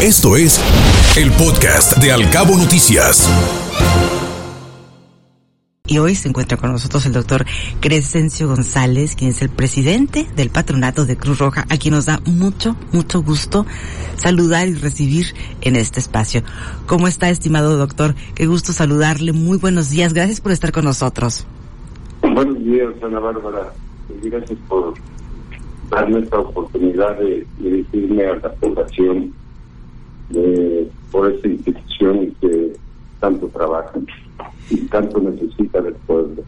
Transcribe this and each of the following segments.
Esto es el podcast de Alcabo Noticias. Y hoy se encuentra con nosotros el doctor Crescencio González, quien es el presidente del patronato de Cruz Roja, a quien nos da mucho, mucho gusto saludar y recibir en este espacio. ¿Cómo está, estimado doctor? Qué gusto saludarle. Muy buenos días. Gracias por estar con nosotros. Buenos días, Ana Bárbara. Gracias por darme esta oportunidad de dirigirme a la población de, por esta institución que tanto trabaja y tanto necesita del pueblo.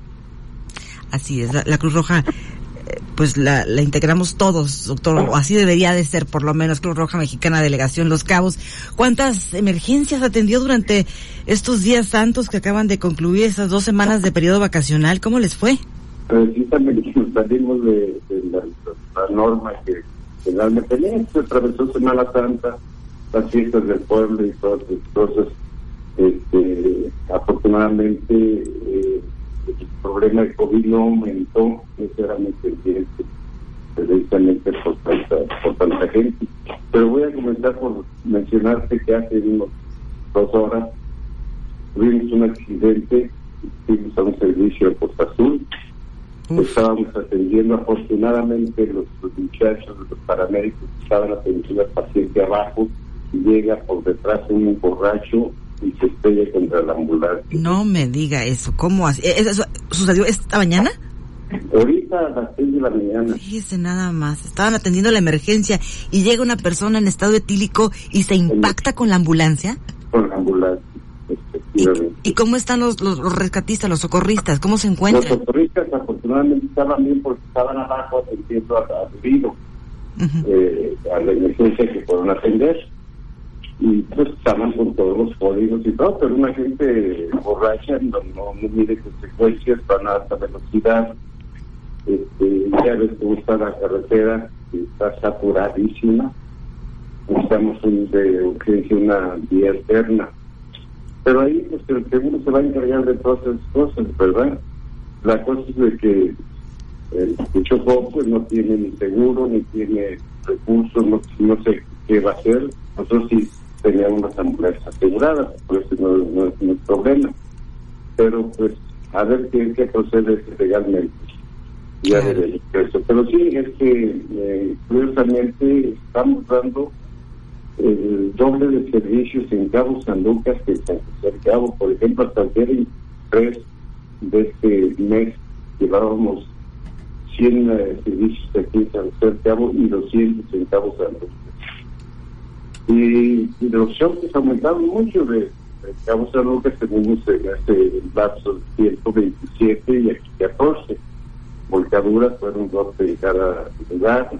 Así es, la, Cruz Roja, eh, pues la, la, integramos todos, doctor, o así debería de ser, por lo menos, Cruz Roja Mexicana, Delegación Los Cabos. ¿Cuántas emergencias atendió durante estos días santos que acaban de concluir esas dos semanas de periodo vacacional? ¿Cómo les fue? Precisamente salimos de, de la, la, norma que generalmente se atravesó Semana Santa, las fiestas del pueblo y todas esas cosas. Este, afortunadamente eh, el problema de COVID no aumentó, sinceramente, precisamente por tanta, por tanta gente. Pero voy a comenzar por mencionarte que hace unos dos horas tuvimos un accidente, fuimos a un servicio de Costa Azul, estábamos atendiendo afortunadamente los, los muchachos, los paramédicos que estaban atendiendo al paciente abajo, llega por detrás un borracho y se estrella contra la ambulancia. No me diga eso, ¿cómo así? ¿Eso sucedió esta mañana? Ahorita a las seis de la mañana. Fíjese nada más, estaban atendiendo la emergencia y llega una persona en estado etílico y se impacta con la ambulancia. Con la ambulancia, ¿Y, ¿Y, cómo están los, los, los, rescatistas, los socorristas? ¿Cómo se encuentran? Los socorristas afortunadamente estaban bien porque estaban abajo atendiendo al herido, uh -huh. eh, a la emergencia que fueron a atender y pues estaban con todos los códigos y todo, pero una gente borracha no, no, no mide consecuencias, van a alta velocidad, este, ya ves cómo está la carretera, está saturadísima, necesitamos un, de urgencia una vía alterna. Pero ahí pues el seguro se va a encargar de todas esas cosas, ¿verdad? La cosa es de que el Cuchocó pues no tiene ni seguro, ni tiene recursos, no, no sé qué va a hacer. Nosotros sí teníamos unas ambulancias aseguradas, por eso no, no es un problema. Pero pues a ver qué, qué procede legalmente. Ya de eso. Pero sí, es que eh, curiosamente estamos dando el doble de servicios en Cabo San Lucas que en San José Cabo. Por ejemplo, hasta el día 3 de este mes llevábamos 100 eh, servicios aquí en San José Cabo y 200 en Cabo San Lucas. Y, y los shows aumentaron mucho de, de Cabo San Lucas tenemos en este lapso de tiempo 27 y aquí 14 volcaduras fueron 12 en cada lugar.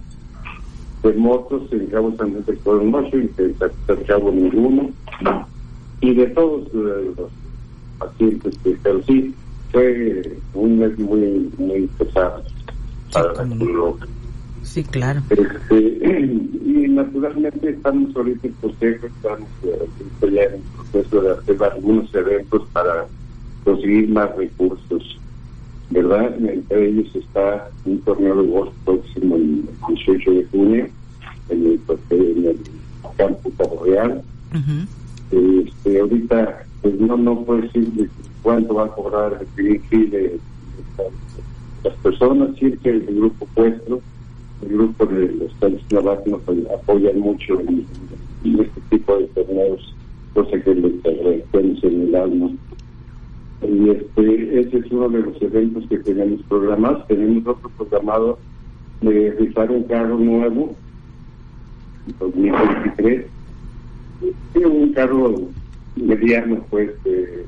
De motos en Cabo San Lucas fueron 8 y San Cabo ninguno. Y de todos uh, los pacientes que pero sí fue un mes muy muy pesado para la? Sí, claro. Este, y naturalmente estamos ahorita en consejo, estamos eh, ya en el proceso de hacer algunos eventos para conseguir más recursos, ¿verdad? Entre ellos está un torneo de golf próximo el 18 de junio en el, en el campo Cabo Real. Uh -huh. este, ahorita pues no no puedo decir cuánto va a cobrar el de, de, las personas, sí que el grupo puesto el grupo de los Navas nos apoyan mucho en, este tipo de torneos, cosa que les agradecemos en el alma. Y este, ese es uno de los eventos que tenemos programados. Tenemos otro programado de rifar un carro nuevo, 2023. Sí, un carro mediano, pues, eh,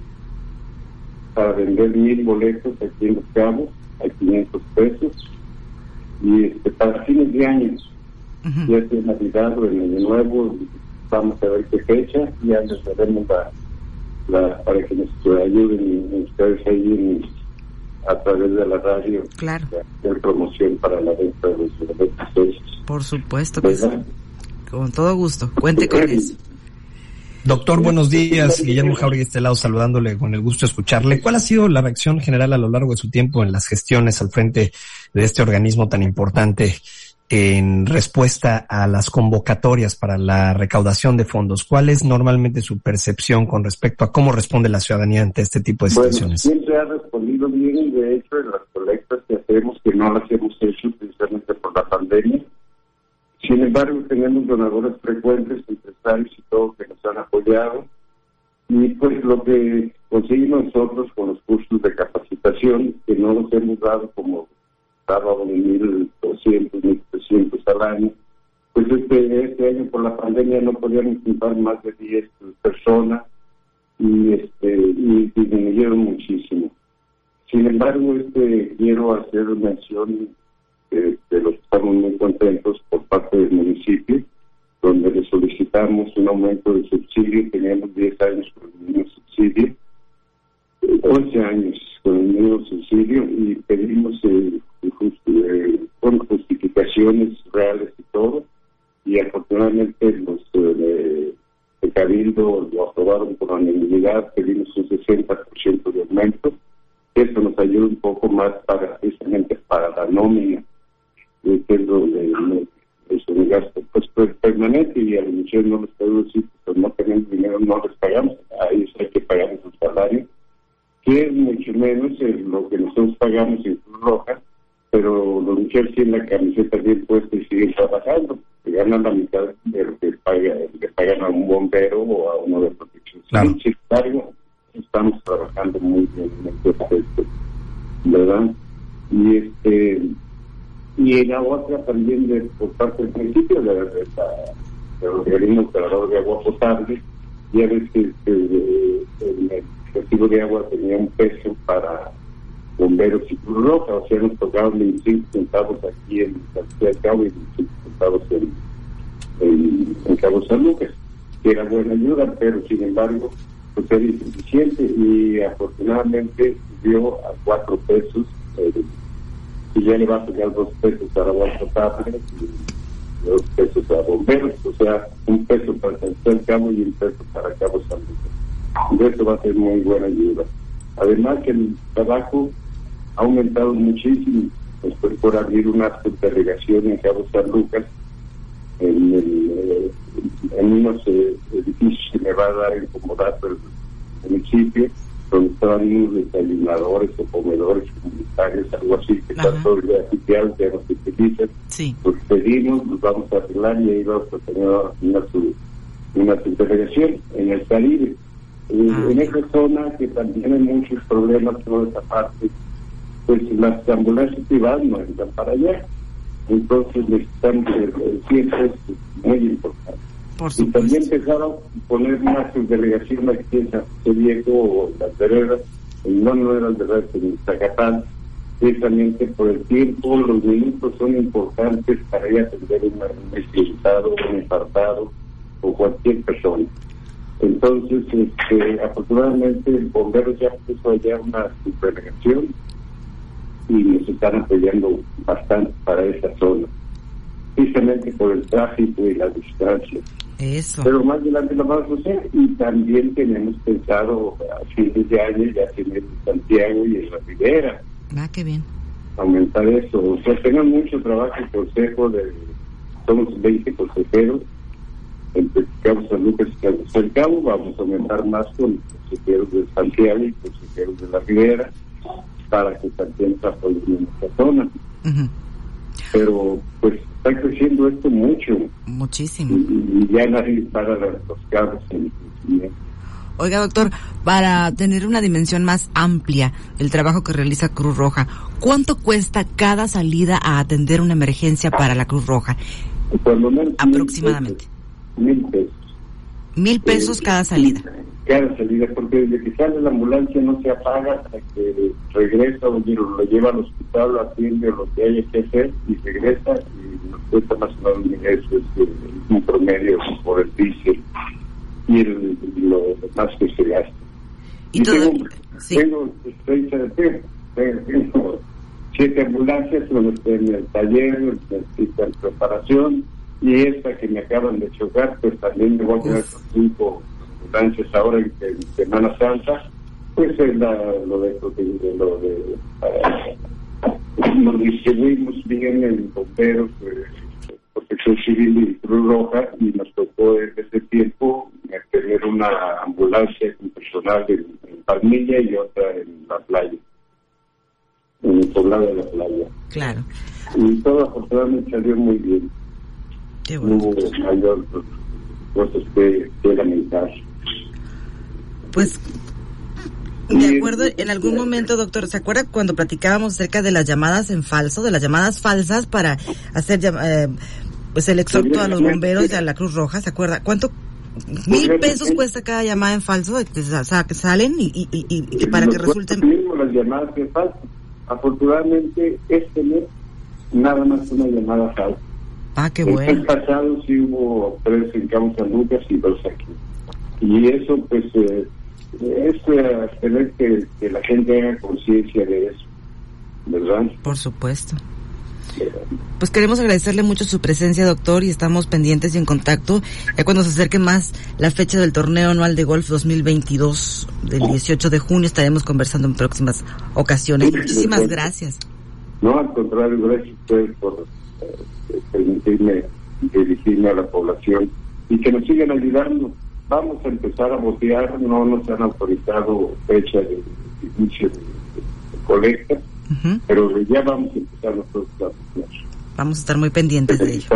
para vender mil boletos aquí en Los Cabos, a 500 pesos y este, para fines de año, uh -huh. ya es Navidad o en Año Nuevo, vamos a ver qué fecha, ya les daremos la, la, para que nos ayuden ustedes ahí a través de la radio claro. hacer promoción para la venta de los boletos. Por supuesto que sí. Con todo gusto, cuente con eso. Doctor, buenos días. Guillermo Jauregui este lado saludándole con el gusto de escucharle. ¿Cuál ha sido la reacción general a lo largo de su tiempo en las gestiones al frente de este organismo tan importante en respuesta a las convocatorias para la recaudación de fondos? ¿Cuál es normalmente su percepción con respecto a cómo responde la ciudadanía ante este tipo de situaciones? siempre ha respondido bien, de hecho, en las colectas que hacemos, que no las hemos hecho precisamente por la pandemia. Sin embargo, tenemos donadores frecuentes, empresarios y todo que nos han apoyado. Y pues lo que conseguimos nosotros con los cursos de capacitación, que no los hemos dado como dábamos 1.200, 1.300 al año, pues este, este año por la pandemia no podíamos juntar más de 10 personas y este y disminuyeron muchísimo. Sin embargo, este quiero hacer mención de, los que estamos muy contentos por unanimidad, pedimos un 60% de aumento. Eso nos ayuda un poco más para precisamente para la nómina, que es donde es un gasto pues, pues, permanente y a la no les puedo decir pues no tenemos dinero, no les pagamos, a ellos hay que pagar su salario, que es mucho menos lo que nosotros pagamos en Cruz Roja, pero los muchachos tienen la camiseta bien puesta y siguen trabajando que ganan la mitad de lo que paga, le pagan a un bombero o a uno de protección civil. Sin embargo, estamos trabajando muy bien en este aspecto, ¿verdad? Y este y en la otra también de, por parte del municipio de, organismo operador de agua potable, ya ves que, el recibo de agua tenía un peso para bomberos y Cruz Roja, o sea, nos tocaron 25 centavos aquí en San Cabo y 25 centavos en, en, Cabo San Lucas, que era buena ayuda, pero sin embargo, pues era insuficiente y afortunadamente subió a 4 pesos eh, y ya le va a pegar 2 pesos para potable y 2 pesos a bomberos, o sea, un peso para San Cabo y un peso para Cabo San Lucas. Y eso va a ser muy buena ayuda. Además que el trabajo ha aumentado muchísimo. Estoy por abrir una subdelegación en Cabo San Lucas, eh, en unos eh, edificios que me va a dar el comodato el municipio, donde están unos desayunadores o comedores comunitarios, algo así, que están todos ya oficiales, ya no se utilizan. Sí. Pues pedimos, nos vamos a arreglar y ahí vamos a tener una, una subdelegación en el Caribe. Eh, ah, en esa zona que también hay muchos problemas toda esa parte pues las ambulancias privadas no entran para allá. Entonces necesitamos el tiempo es muy importante. Y también empezaron a poner una subdelegación aquí en San Viejo o las veredas, no, no eran veredas en Zacatán, precisamente por el tiempo, los minutos son importantes para ir a atender un necesitado, un infartado o cualquier persona. Entonces, este, afortunadamente, el bombero ya puso allá una subdelegación y nos están apoyando bastante para esa zona, precisamente por el tráfico y la distancia. Eso. Pero más adelante lo vamos a hacer y también tenemos pensado a fines de año ya tener en Santiago y en la Ribera. Ah, qué bien. Aumentar eso. O sea, tenemos mucho trabajo en consejo de, somos 20 consejeros, entre Cabo San Lucas y Cabo San Cabo, vamos a aumentar más con consejeros de Santiago y consejeros de la Ribera para que también se en esta zona. Pero pues está creciendo esto mucho. Muchísimo. Y, ya nadie para los carros en Oiga, doctor, para tener una dimensión más amplia del trabajo que realiza Cruz Roja, ¿cuánto cuesta cada salida a atender una emergencia para la Cruz Roja? Aproximadamente. Mil pesos. Mil pesos eh, cada salida cada salida, porque desde que sale la ambulancia no se apaga hasta que regresa o lo lleva al hospital, lo atiende lo que haya que hacer y regresa y nos cuesta más o menos eso es un promedio por el diésel y el, lo más que se gasta. Y, tengo, sí. tengo, tengo siete ambulancias en el taller, necesitan preparación y esta que me acaban de chocar, pues también me voy a quedar con cinco ahora en, Semana Santa, pues es la, lo de, lo de, nos distribuimos bien en bomberos, pues, Protección Civil y Cruz Roja y nos tocó en ese tiempo tener una ambulancia con personal en, Palmilla y otra en la playa, en el poblado de la playa. Claro. Y todo afortunadamente salió muy bien. Qué bueno. No hubo mayor cosas que, que lamentar. Pues de acuerdo, en algún momento, doctor, ¿se acuerda cuando platicábamos acerca de las llamadas en falso, de las llamadas falsas para hacer eh, pues el exhorto a los bomberos y a la Cruz Roja? ¿Se acuerda? ¿Cuánto? Mil pesos cuesta cada llamada en falso, o sea, que salen y, y, y, para que resulten... las llamadas en falso. Afortunadamente, este mes nada más una llamada falsa. Ah, qué bueno. El pasado sí hubo tres en Cabo San Lucas y dos aquí. Y eso, pues, eh, es tener que, que, la gente haga conciencia de eso, ¿verdad? Por supuesto. Pues queremos agradecerle mucho su presencia, doctor, y estamos pendientes y en contacto. Ya cuando se acerque más la fecha del torneo anual de golf 2022, del 18 de junio, estaremos conversando en próximas ocasiones. Muchísimas gracias. No, al contrario, gracias a ustedes por eh, permitirme dirigirme a la población y que nos sigan ayudando vamos a empezar a votar, no nos han autorizado fecha de, inicio de, colecta, pero ya vamos a empezar nosotros a votar. Vamos a estar muy pendientes de ello.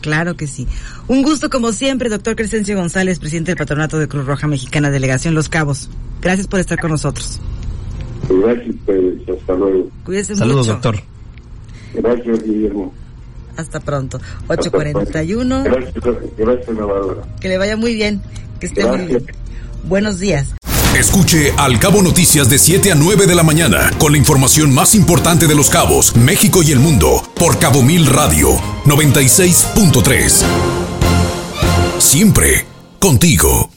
Claro que sí. Un gusto como siempre, doctor Crescencio González, presidente del Patronato de Cruz Roja Mexicana, Delegación Los Cabos. Gracias por estar con nosotros. Gracias, pues, hasta luego. Cuídese Saludos, mucho. doctor. Gracias, Guillermo. Hasta pronto. 841. Gracias, gracias. Que le vaya muy bien. Que esté muy bien. Buenos días. Escuche Al Cabo Noticias de 7 a 9 de la mañana con la información más importante de los cabos, México y el mundo por Cabo Mil Radio 96.3. Siempre contigo.